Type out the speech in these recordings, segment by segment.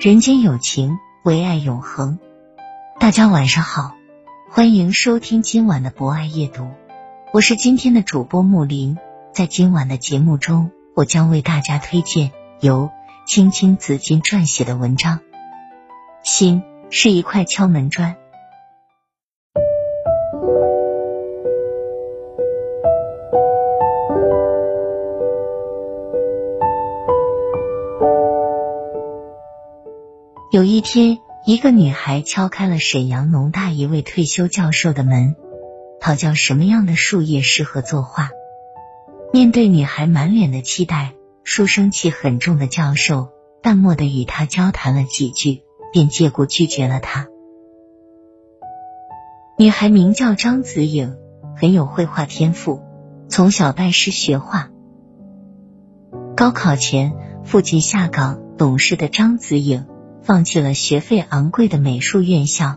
人间有情，唯爱永恒。大家晚上好，欢迎收听今晚的博爱夜读，我是今天的主播木林。在今晚的节目中，我将为大家推荐由青青紫金撰写的文章《心是一块敲门砖》。有一天，一个女孩敲开了沈阳农大一位退休教授的门，讨教什么样的树叶适合作画。面对女孩满脸的期待，书生气很重的教授淡漠的与她交谈了几句，便借故拒绝了她。女孩名叫张子颖，很有绘画天赋，从小拜师学画。高考前，父亲下岗，懂事的张子颖。放弃了学费昂贵的美术院校，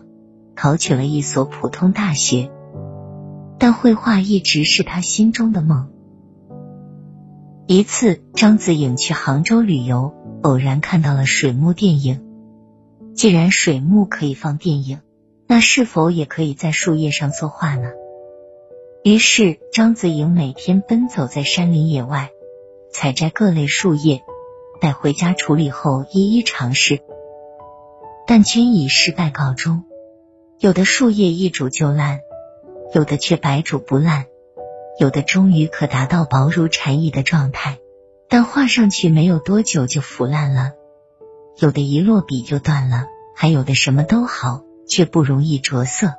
考取了一所普通大学。但绘画一直是他心中的梦。一次，张子颖去杭州旅游，偶然看到了水幕电影。既然水幕可以放电影，那是否也可以在树叶上作画呢？于是，张子颖每天奔走在山林野外，采摘各类树叶，带回家处理后一一尝试。但均以失败告终。有的树叶一煮就烂，有的却白煮不烂，有的终于可达到薄如蝉翼的状态，但画上去没有多久就腐烂了；有的一落笔就断了，还有的什么都好，却不容易着色。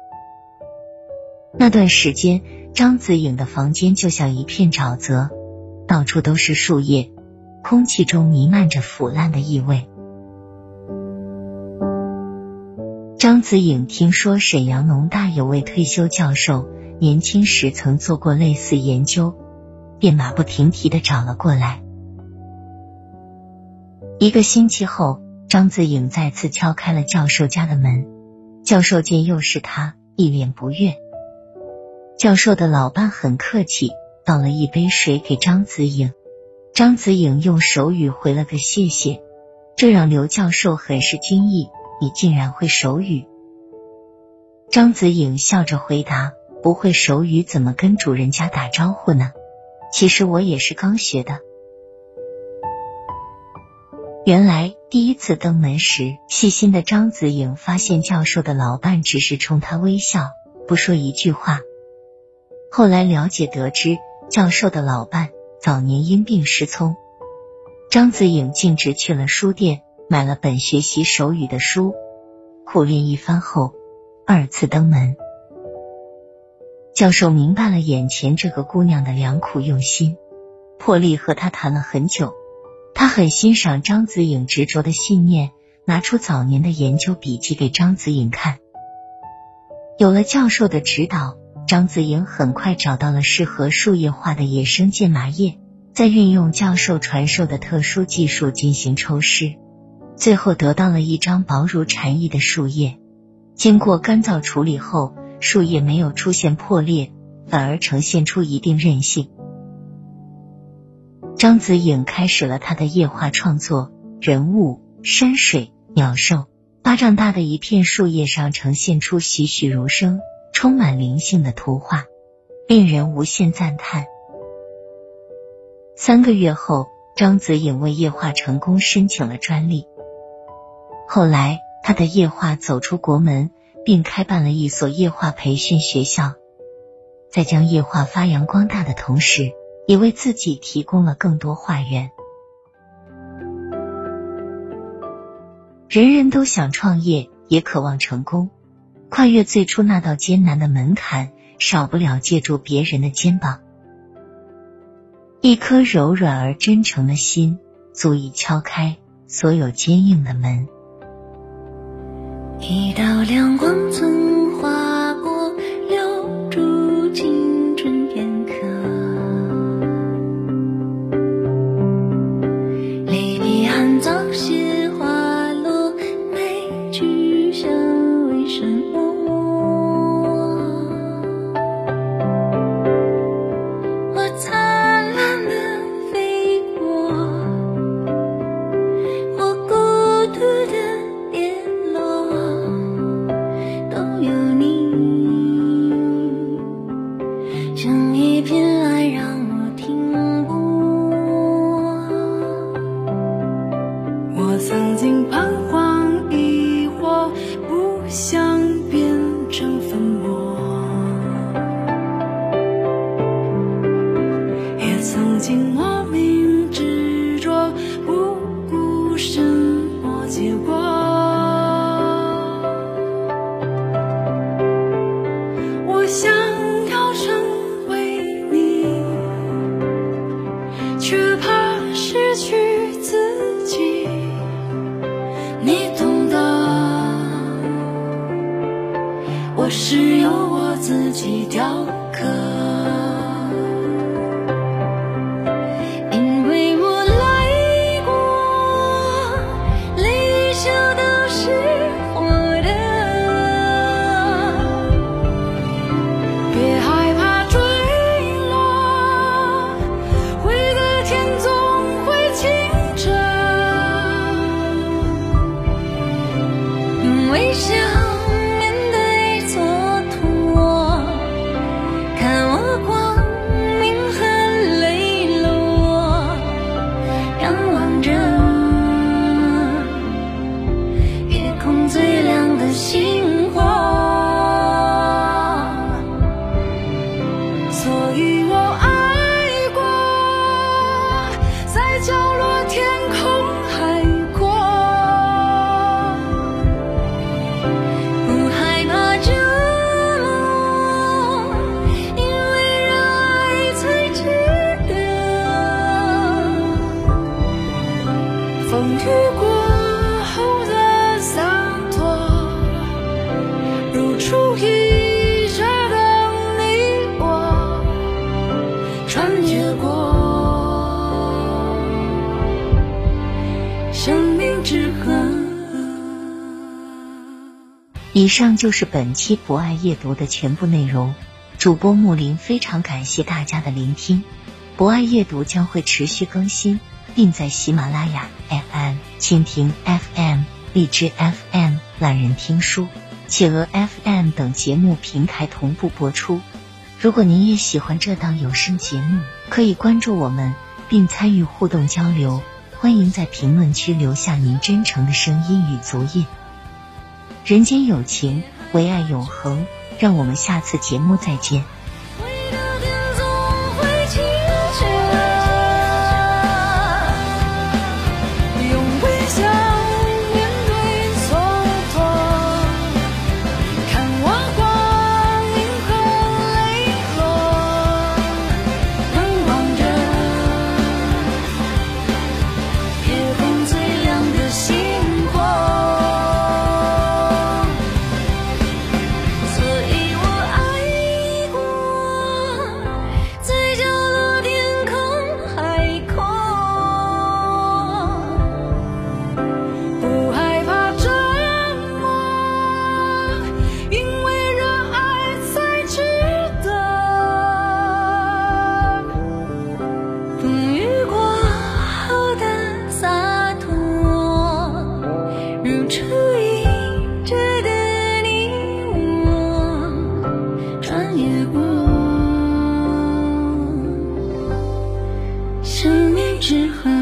那段时间，张子颖的房间就像一片沼泽，到处都是树叶，空气中弥漫着腐烂的异味。张子颖听说沈阳农大有位退休教授，年轻时曾做过类似研究，便马不停蹄的找了过来。一个星期后，张子颖再次敲开了教授家的门，教授见又是他，一脸不悦。教授的老伴很客气，倒了一杯水给张子颖，张子颖用手语回了个谢谢，这让刘教授很是惊异。你竟然会手语？张子颖笑着回答：“不会手语怎么跟主人家打招呼呢？其实我也是刚学的。”原来第一次登门时，细心的张子颖发现教授的老伴只是冲他微笑，不说一句话。后来了解得知，教授的老伴早年因病失聪，张子颖径直去了书店。买了本学习手语的书，苦练一番后，二次登门。教授明白了眼前这个姑娘的良苦用心，破例和她谈了很久。他很欣赏张子颖执着的信念，拿出早年的研究笔记给张子颖看。有了教授的指导，张子颖很快找到了适合树叶画的野生剑麻叶，再运用教授传授的特殊技术进行抽湿。最后得到了一张薄如蝉翼的树叶，经过干燥处理后，树叶没有出现破裂，反而呈现出一定韧性。张子颖开始了他的叶画创作，人物、山水、鸟兽，巴掌大的一片树叶上呈现出栩栩如生、充满灵性的图画，令人无限赞叹。三个月后，张子颖为叶画成功申请了专利。后来，他的夜画走出国门，并开办了一所夜话培训学校，在将夜话发扬光大的同时，也为自己提供了更多化源。人人都想创业，也渴望成功，跨越最初那道艰难的门槛，少不了借助别人的肩膀。一颗柔软而真诚的心，足以敲开所有坚硬的门。一道亮光从成粉末。为什么？风雨过后的洒脱如初一直的你我穿越过。生命之河。以上就是本期博爱阅读的全部内容。主播木林非常感谢大家的聆听。博爱阅读将会持续更新并在喜马拉雅 FM、蜻蜓 FM、荔枝 FM、懒人听书、企鹅 FM 等节目平台同步播出。如果您也喜欢这档有声节目，可以关注我们并参与互动交流。欢迎在评论区留下您真诚的声音与足印。人间有情，唯爱永恒。让我们下次节目再见。之河。